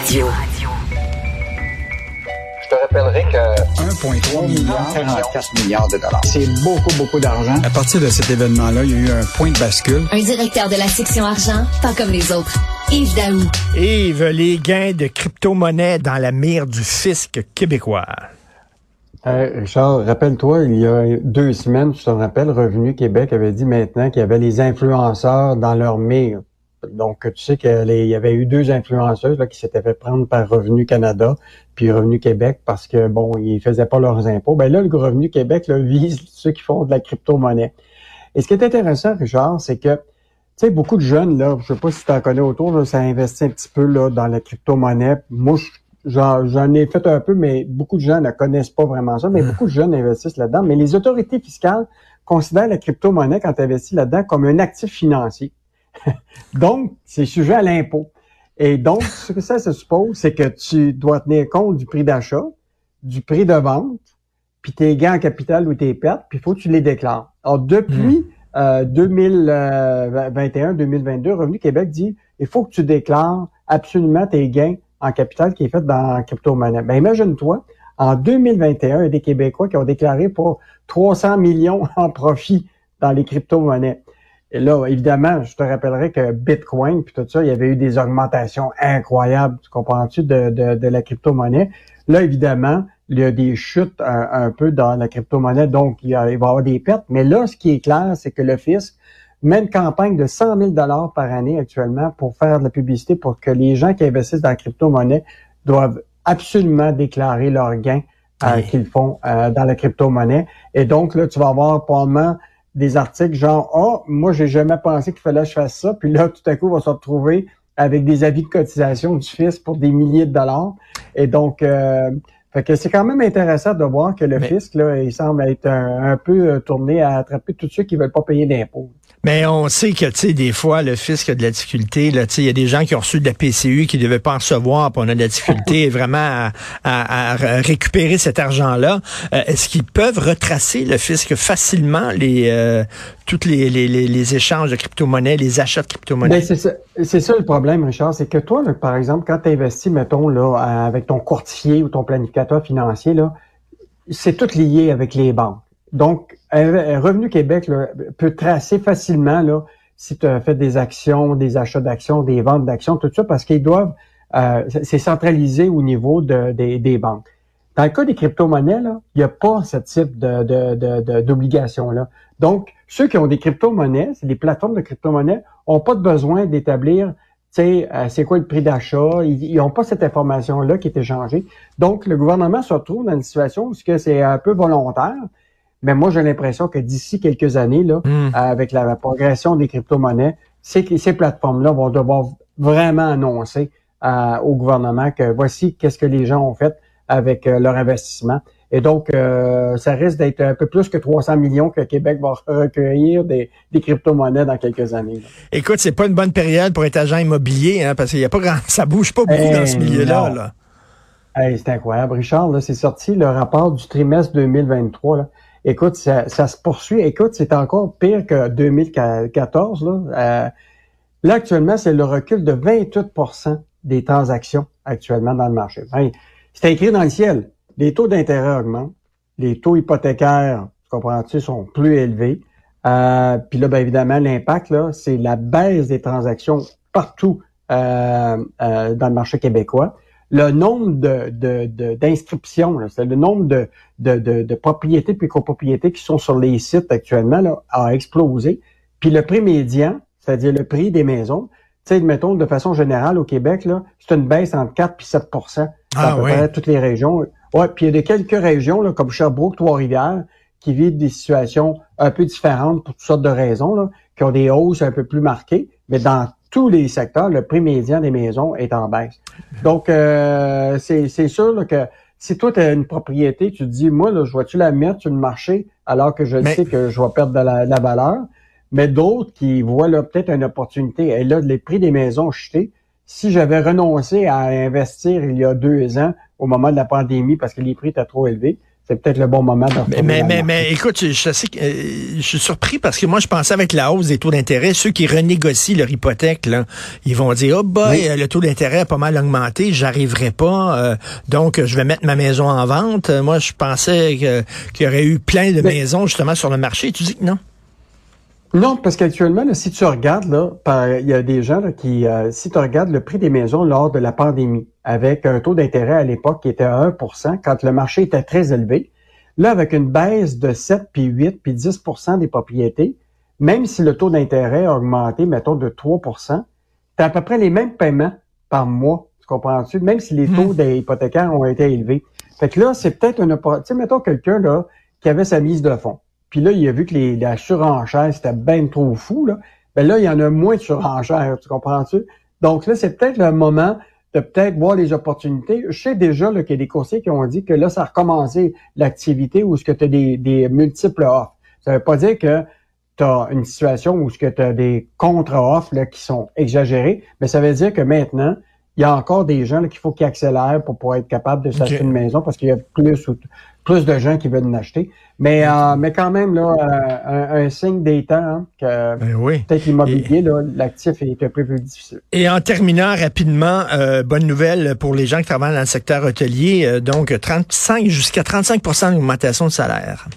Radio. Je te rappellerai que 1,3 milliard, 44 milliards de dollars. c'est beaucoup, beaucoup d'argent. À partir de cet événement-là, il y a eu un point de bascule. Un directeur de la section argent, pas comme les autres. Yves Daou. Yves, les gains de crypto-monnaie dans la mire du fisc québécois. Euh, Richard, rappelle-toi, il y a deux semaines, tu te rappelles, Revenu Québec avait dit maintenant qu'il y avait les influenceurs dans leur mire. Donc, tu sais qu'il y avait eu deux influenceuses là, qui s'étaient fait prendre par Revenu Canada puis Revenu Québec parce que, bon, ils faisaient pas leurs impôts. Ben là, le Revenu Québec là, vise ceux qui font de la crypto-monnaie. Et ce qui est intéressant, Richard, c'est que, tu sais, beaucoup de jeunes, là, je sais pas si tu en connais autour, là, ça investit un petit peu là, dans la crypto-monnaie. Moi, j'en ai fait un peu, mais beaucoup de gens ne connaissent pas vraiment ça, mais beaucoup de jeunes investissent là-dedans. Mais les autorités fiscales considèrent la crypto-monnaie, quand tu investis là-dedans, comme un actif financier. donc, c'est sujet à l'impôt. Et donc, ce que ça se suppose, c'est que tu dois tenir compte du prix d'achat, du prix de vente, puis tes gains en capital ou tes pertes, puis il faut que tu les déclares. Alors, depuis euh, 2021-2022, Revenu Québec dit, il faut que tu déclares absolument tes gains en capital qui est fait dans crypto-monnaie. Ben, imagine-toi, en 2021, il y a des Québécois qui ont déclaré pour 300 millions en profit dans les crypto-monnaies. Et là, évidemment, je te rappellerai que Bitcoin, puis tout ça, il y avait eu des augmentations incroyables, tu comprends-tu, de, de, de la crypto-monnaie. Là, évidemment, il y a des chutes un, un peu dans la crypto-monnaie, donc il, y a, il va y avoir des pertes. Mais là, ce qui est clair, c'est que le fisc met une campagne de 100 000 par année actuellement pour faire de la publicité pour que les gens qui investissent dans la crypto-monnaie doivent absolument déclarer leurs gains euh, Oui. qu'ils font euh, dans la crypto-monnaie. Et donc, là, tu vas avoir probablement des articles genre « Ah, moi, j'ai jamais pensé qu'il fallait que je fasse ça. » Puis là, tout à coup, on va se retrouver avec des avis de cotisation du fisc pour des milliers de dollars. Et donc, euh, fait que c'est quand même intéressant de voir que le Mais- fisc, là, il semble être un, un peu euh, tourné à attraper tous ceux qui veulent pas payer d'impôts. Mais on sait que, tu sais, des fois, le fisc a de la difficulté. Là, tu sais, il y a des gens qui ont reçu de la PCU qui ne devaient pas en recevoir, puis on a de la difficulté vraiment à, à- à récupérer cet argent-là. Euh, Est-ce qu'ils peuvent retracer le fisc facilement les euh, tous les, les, les, les échanges de crypto-monnaies, les achats de Ben, crypto-monnaies? c'est ça, ça le problème, Richard, c'est que toi, là, par exemple, quand tu investis, mettons, là, avec ton courtier ou ton planificateur financier, là, c'est tout lié avec les banques. Donc, Revenu Québec là, peut tracer facilement là, si tu as fait des actions, des achats d'actions, des ventes d'actions, tout ça, parce qu'ils doivent, euh, c'est centralisé au niveau de- des- des banques. Dans le cas des crypto-monnaies, il n'y a pas ce type d'obligation-là. Donc, ceux qui ont des crypto-monnaies, c'est des plateformes de crypto-monnaies, ont pas de besoin d'établir, tu sais, euh, c'est quoi le prix d'achat. Ils n'ont pas cette information-là qui est échangée. Donc, le gouvernement se retrouve dans une situation où c'est un peu volontaire. Mais moi, j'ai l'impression que d'ici quelques années, là, Hmm. avec la progression des crypto-monnaies, ces, ces plateformes-là vont devoir vraiment annoncer euh, au gouvernement que voici qu'est-ce que les gens ont fait avec euh, leur investissement. Et donc, euh, ça risque d'être un peu plus que 300 millions que Québec va recueillir des, des crypto-monnaies dans quelques années. là. Écoute, c'est pas une bonne période pour être agent immobilier, hein, parce qu'il y a pas grand, ça bouge pas beaucoup dans ce milieu-là. non. Là. Hey, c'est incroyable. Richard, là, c'est sorti le rapport du trimestre 2023. Là. Écoute, ça, ça se poursuit. Écoute, c'est encore pire que 2014. Là, Euh, là actuellement, c'est le recul de 28% des transactions actuellement dans le marché. C'est écrit dans le ciel. Les taux d'intérêt augmentent. Les taux hypothécaires, tu comprends-tu, sont plus élevés. Euh, Puis là, bien évidemment, l'impact, là, c'est la baisse des transactions partout euh, euh, dans le marché québécois le nombre de, de, de- d'inscriptions, là, c'est le nombre de, de, de, de propriétés puis copropriétés qui sont sur les sites actuellement là, a explosé. Puis le prix médian, c'est-à-dire le prix des maisons, tu sais, mettons de façon générale au Québec, là, c'est une baisse entre 4 et 7 dans Ah à peu ouais. près toutes les régions. Ouais, puis il y a des quelques régions là, comme Sherbrooke, Trois-Rivières, qui vivent des situations un peu différentes pour toutes sortes de raisons, là, qui ont des hausses un peu plus marquées, mais dans tous les secteurs, le prix médian des maisons est en baisse. Donc, euh, c'est c'est sûr là, que si toi, tu as une propriété, tu te dis, moi, là, je vais-tu la mettre sur le marché alors que je Mais- sais que je vais perdre de la, de la valeur? Mais d'autres qui voient là peut-être une opportunité. Et là, les prix des maisons ont chuté. Si j'avais renoncé à investir il y a deux ans, au moment de la pandémie, parce que les prix étaient trop élevés, c'est peut-être le bon moment mais, mais, mais, mais, écoute, je, je, euh, je, suis surpris parce que moi, je pensais avec la hausse des taux d'intérêt, ceux qui renégocient leur hypothèque, là, ils vont dire, oh boy, le taux d'intérêt a pas mal augmenté, j'arriverai pas, euh, donc je vais mettre ma maison en vente. Moi, je pensais qu'il y aurait eu plein de maisons justement sur le marché. Tu dis que non? Non, parce qu'actuellement, si tu regardes, là, il y a des gens qui, euh, si tu regardes le prix des maisons lors de la pandémie, avec un taux d'intérêt à l'époque qui était à 1% quand le marché était très élevé, là, avec une baisse de 7, puis 8, puis 10% des propriétés, même si le taux d'intérêt a augmenté, mettons, de 3 tu as à peu près les mêmes paiements par mois, tu comprends-tu? Même si les taux mmh. des hypothécaires ont été élevés. Fait que là, c'est peut-être une opportunité. Tu sais, mettons quelqu'un, là, qui avait sa mise de fonds puis là, il a vu que les, la surenchère, c'était bien trop fou. Là. Ben là, il y en a moins de surenchère, tu comprends-tu? Donc là, c'est peut-être le moment de peut-être voir les opportunités. Je sais déjà qu'il y a des coursiers qui ont dit que là, ça a recommencé l'activité où ce que tu as des, des multiples offres. Ça veut pas dire que tu as une situation où ce que tu as des contre-offres qui sont exagérées, mais ça veut dire que maintenant, il y a encore des gens qu'il faut qu'ils accélèrent pour pouvoir être capable de s'acheter une maison parce qu'il y a plus plus de gens qui veulent en acheter. Mais, euh, mais quand même, là, euh, un, signe des temps, hein, que ben peut-être l'immobilier, l'actif est un peu plus difficile. Et en terminant rapidement, euh, bonne nouvelle pour les gens qui travaillent dans le secteur hôtelier, donc 35 jusqu'à 35% d'augmentation de salaire.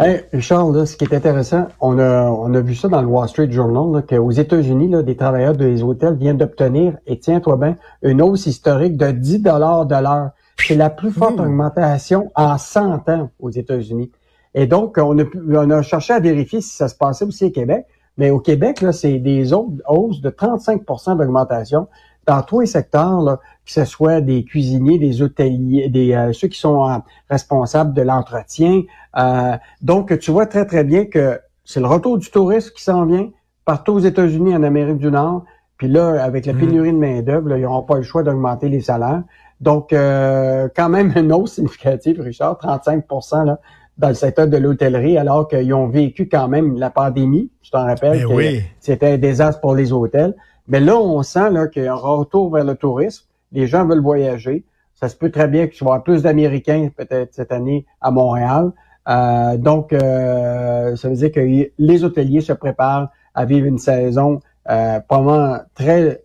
Hey, Richard, là, ce qui est intéressant, on a, on a vu ça dans le Wall Street Journal, qu'aux États-Unis, là, des travailleurs des hôtels viennent d'obtenir, et tiens-toi bien, une hausse historique de 10 dollars de l'heure. C'est la plus forte mmh. augmentation en 100 ans aux États-Unis. Et donc, on a, on a cherché à vérifier si ça se passait aussi au Québec. Mais au Québec, là, c'est des hausses de 35% d'augmentation dans tous les secteurs, là, que ce soit des cuisiniers, des hôteliers, des euh, ceux qui sont euh, responsables de l'entretien. Euh, donc, tu vois très, très bien que c'est le retour du tourisme qui s'en vient partout aux États-Unis, en Amérique du Nord. Puis là, avec la mmh. pénurie de main-d'œuvre, ils n'auront pas le choix d'augmenter les salaires. Donc, euh, quand même une hausse significative, Richard, 35 là, dans le secteur de l'hôtellerie, alors qu'ils ont vécu quand même la pandémie. Je t'en rappelle ben que c'était un désastre pour les hôtels. Mais là, on sent là, qu'il y a un retour vers le tourisme. Les gens veulent voyager. Ça se peut très bien qu'il y ait plus d'Américains peut-être cette année à Montréal. Euh, donc, euh, ça veut dire que les hôteliers se préparent à vivre une saison euh, vraiment très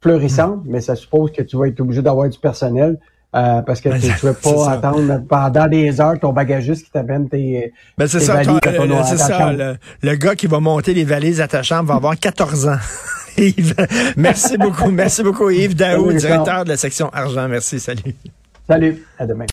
fleurissante, mais ça suppose que tu vas être obligé d'avoir du personnel. Euh, parce que tu ne veux pas attendre pendant des heures ton bagagiste qui t'amène tes, ben c'est ça, valises euh, C'est ça, le, gars qui va monter les valises à ta chambre va avoir 14 ans. Yves, merci beaucoup. Merci beaucoup Yves Daou, directeur de la section argent. Merci, salut. Salut, à demain.